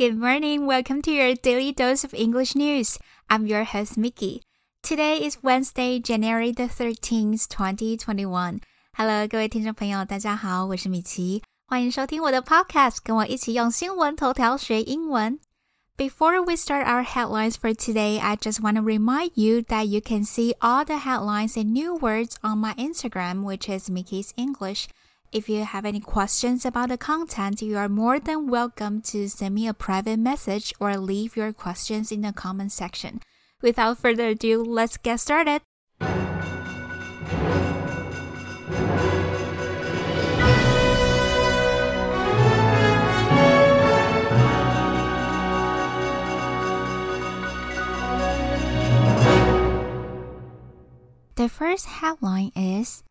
Good morning. Welcome to your daily dose of English news. I'm your host, Mickey. Today is Wednesday, January the 13th, 2021. Hello，各位听众朋友，大家好，我是米奇，欢迎收听我的 podcast，跟我一起用新闻头条学英文。Before we start our headlines for today, I just want to remind you that you can see all the headlines and new words on my Instagram, which is Mickey's English. If you have any questions about the content, you are more than welcome to send me a private message or leave your questions in the comment section. Without further ado, let's get started. The first headline is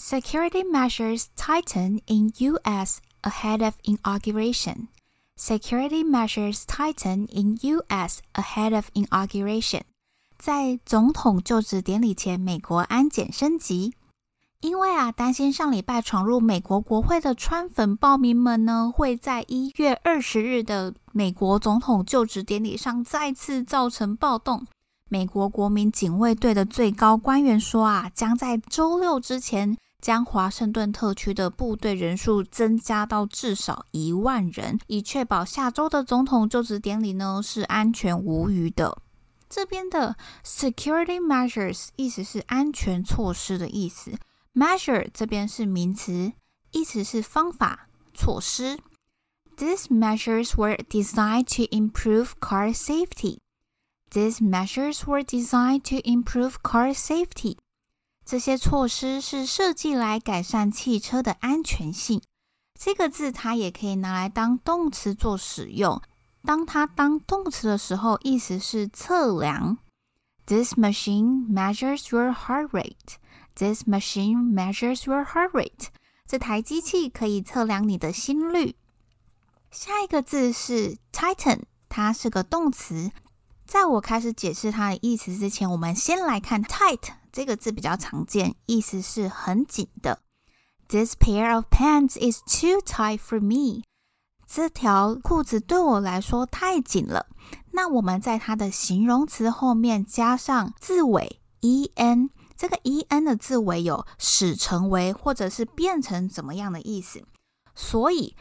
Security measures tighten in U.S. ahead of inauguration. Security measures tighten in U.S. ahead of inauguration. 在总统就职典礼前，美国安检升级。因为啊，担心上礼拜闯入美国国会的川粉暴民们呢，会在一月二十日的美国总统就职典礼上再次造成暴动。美国国民警卫队的最高官员说啊，将在周六之前。将华盛顿特区的部队人数增加到至少一万人，以确保下周的总统就职典礼呢是安全无虞的。这边的 security measures 意思是安全措施的意思，measure 这边是名词，意思是方法、措施。These measures were designed to improve car safety. These measures were designed to improve car safety. 这些措施是设计来改善汽车的安全性。这个字它也可以拿来当动词做使用。当它当动词的时候，意思是测量。This machine measures your heart rate. This machine measures your heart rate. 这台机器可以测量你的心率。下一个字是 tighten，它是个动词。在我开始解释它的意思之前，我们先来看 tight。这个字比较常见，意思是很紧的。This pair of pants is too tight for me。这条裤子对我来说太紧了。那我们在它的形容词后面加上字尾 en，这个 en 的字尾有使成为或者是变成怎么样的意思。所以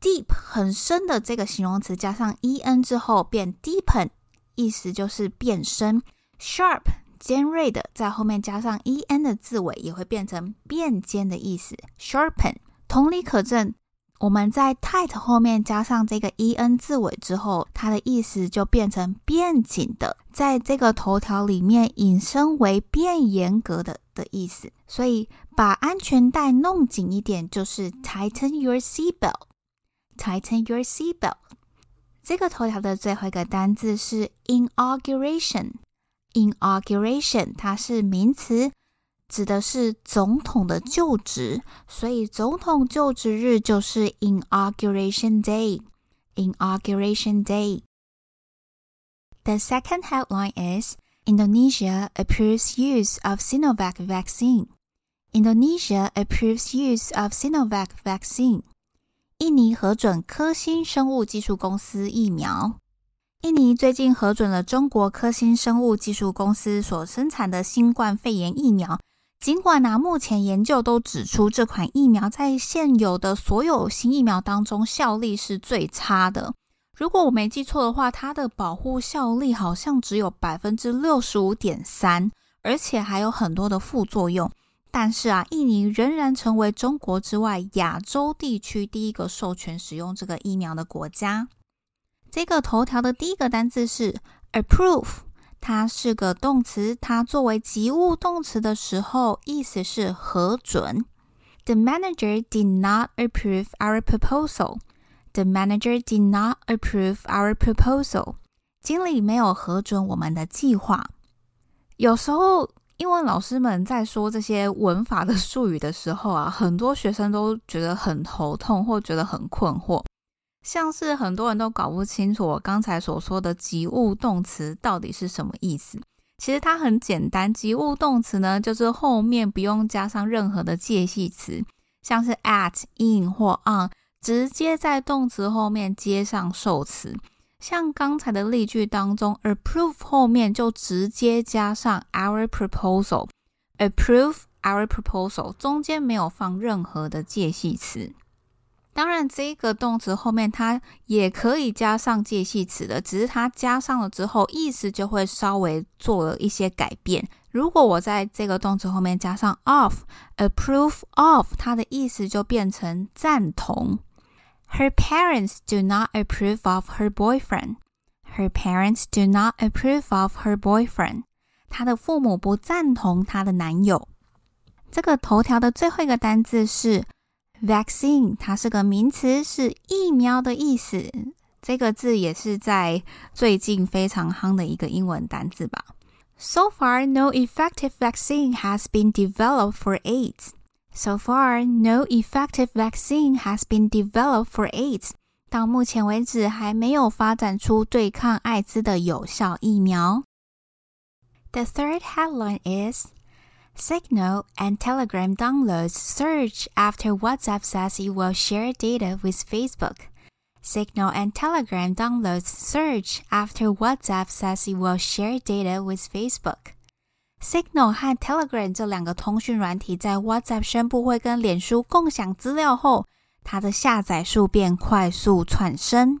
deep 很深的这个形容词加上 en 之后变 deepen，意思就是变身。sharp。尖锐的，在后面加上 e n 的字尾，也会变成变尖的意思。sharpen。同理可证，我们在 tight 后面加上这个 e n 字尾之后，它的意思就变成变紧的。在这个头条里面引申为变严格的的意思。所以把安全带弄紧一点，就是 tighten your seat belt。tighten your seat belt。这个头条的最后一个单字是 inauguration。Inauguration，它是名词，指的是总统的就职，所以总统就职日就是 Inauguration Day。Inauguration Day。The second headline is Indonesia approves use of Sinovac vaccine. Indonesia approves use of Sinovac vaccine. 印尼核准科兴生物技术公司疫苗。印尼最近核准了中国科兴生物技术公司所生产的新冠肺炎疫苗。尽管呢，目前研究都指出这款疫苗在现有的所有新疫苗当中效力是最差的。如果我没记错的话，它的保护效力好像只有百分之六十五点三，而且还有很多的副作用。但是啊，印尼仍然成为中国之外亚洲地区第一个授权使用这个疫苗的国家。这个头条的第一个单字是 approve，它是个动词，它作为及物动词的时候，意思是核准。The manager did not approve our proposal. The manager did not approve our proposal. 经理没有核准我们的计划。有时候，英文老师们在说这些文法的术语的时候啊，很多学生都觉得很头痛，或觉得很困惑。像是很多人都搞不清楚我刚才所说的及物动词到底是什么意思。其实它很简单，及物动词呢，就是后面不用加上任何的介系词，像是 at、in 或 on，直接在动词后面接上受词。像刚才的例句当中，approve 后面就直接加上 our proposal，approve our proposal，中间没有放任何的介系词。当然，这个动词后面它也可以加上介系词的，只是它加上了之后，意思就会稍微做了一些改变。如果我在这个动词后面加上 of，approve of，它的意思就变成赞同。Her parents do not approve of her boyfriend. Her parents do not approve of her boyfriend. 她的父母不赞同她的男友。这个头条的最后一个单字是 vaccine，它是个名词，是疫苗的意思。这个字也是在最近非常夯的一个英文单字吧。So far, no effective vaccine has been developed for AIDS. So far, no effective vaccine has been developed for AIDS. 到目前为止，还没有发展出对抗艾滋的有效疫苗。The third headline is Signal and Telegram downloads surge after WhatsApp says it will share data with Facebook. Signal and Telegram downloads surge after WhatsApp says it will share data with Facebook. Signal 和 Telegram 这两个通讯软体在 WhatsApp 宣布会跟脸书共享资料后，它的下载数便快速窜升。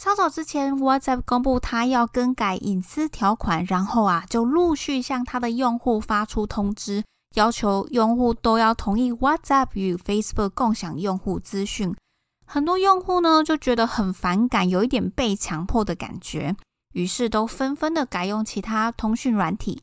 稍早之前，WhatsApp 公布它要更改隐私条款，然后啊，就陆续向它的用户发出通知，要求用户都要同意 WhatsApp 与 Facebook 共享用户资讯。很多用户呢就觉得很反感，有一点被强迫的感觉，于是都纷纷的改用其他通讯软体。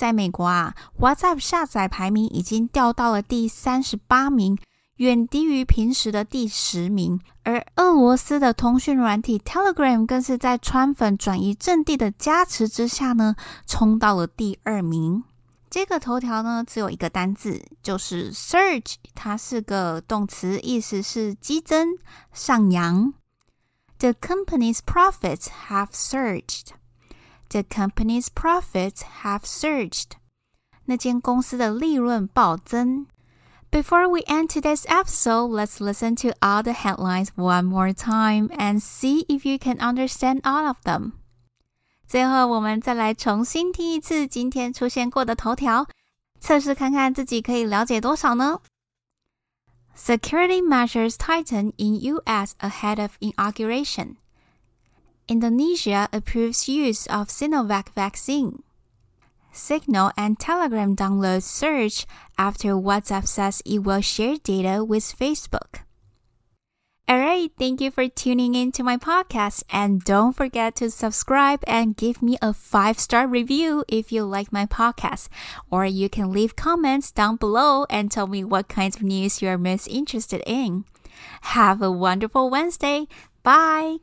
在美国啊，WhatsApp 下载排名已经掉到了第三十八名，远低于平时的第十名。而俄罗斯的通讯软体 Telegram 更是在川粉转移阵地的加持之下呢，冲到了第二名。这个头条呢只有一个单字，就是 surge，它是个动词，意思是激增、上扬。The company's profits have surged. The company's profits have surged. 那间公司的利润暴增。Before we end today's episode, let's listen to all the headlines one more time and see if you can understand all of them. 最后，我们再来重新听一次今天出现过的头条，测试看看自己可以了解多少呢？Security measures tighten in U.S. ahead of inauguration. Indonesia approves use of Sinovac vaccine. Signal and Telegram downloads surge after WhatsApp says it will share data with Facebook. Alright, thank you for tuning in to my podcast and don't forget to subscribe and give me a 5-star review if you like my podcast or you can leave comments down below and tell me what kinds of news you are most interested in. Have a wonderful Wednesday. Bye.